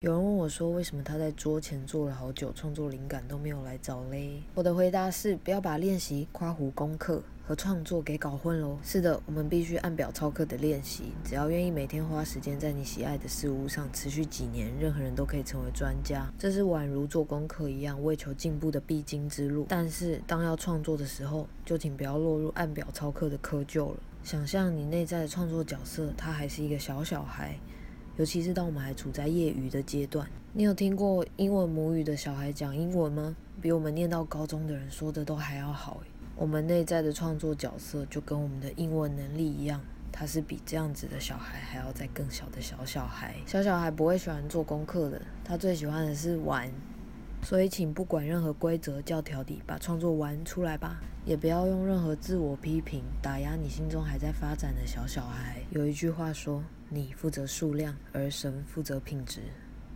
有人问我说，为什么他在桌前坐了好久，创作灵感都没有来找嘞？我的回答是，不要把练习、夸胡功课和创作给搞混喽。是的，我们必须按表操课的练习。只要愿意每天花时间在你喜爱的事物上，持续几年，任何人都可以成为专家。这是宛如做功课一样，为求进步的必经之路。但是，当要创作的时候，就请不要落入按表操课的窠臼了。想象你内在的创作角色，他还是一个小小孩。尤其是当我们还处在业余的阶段，你有听过英文母语的小孩讲英文吗？比我们念到高中的人说的都还要好我们内在的创作角色就跟我们的英文能力一样，他是比这样子的小孩还要再更小的小小孩。小小孩不会喜欢做功课的，他最喜欢的是玩。所以，请不管任何规则教条底，把创作玩出来吧。也不要用任何自我批评打压你心中还在发展的小小孩。有一句话说：“你负责数量，而神负责品质。”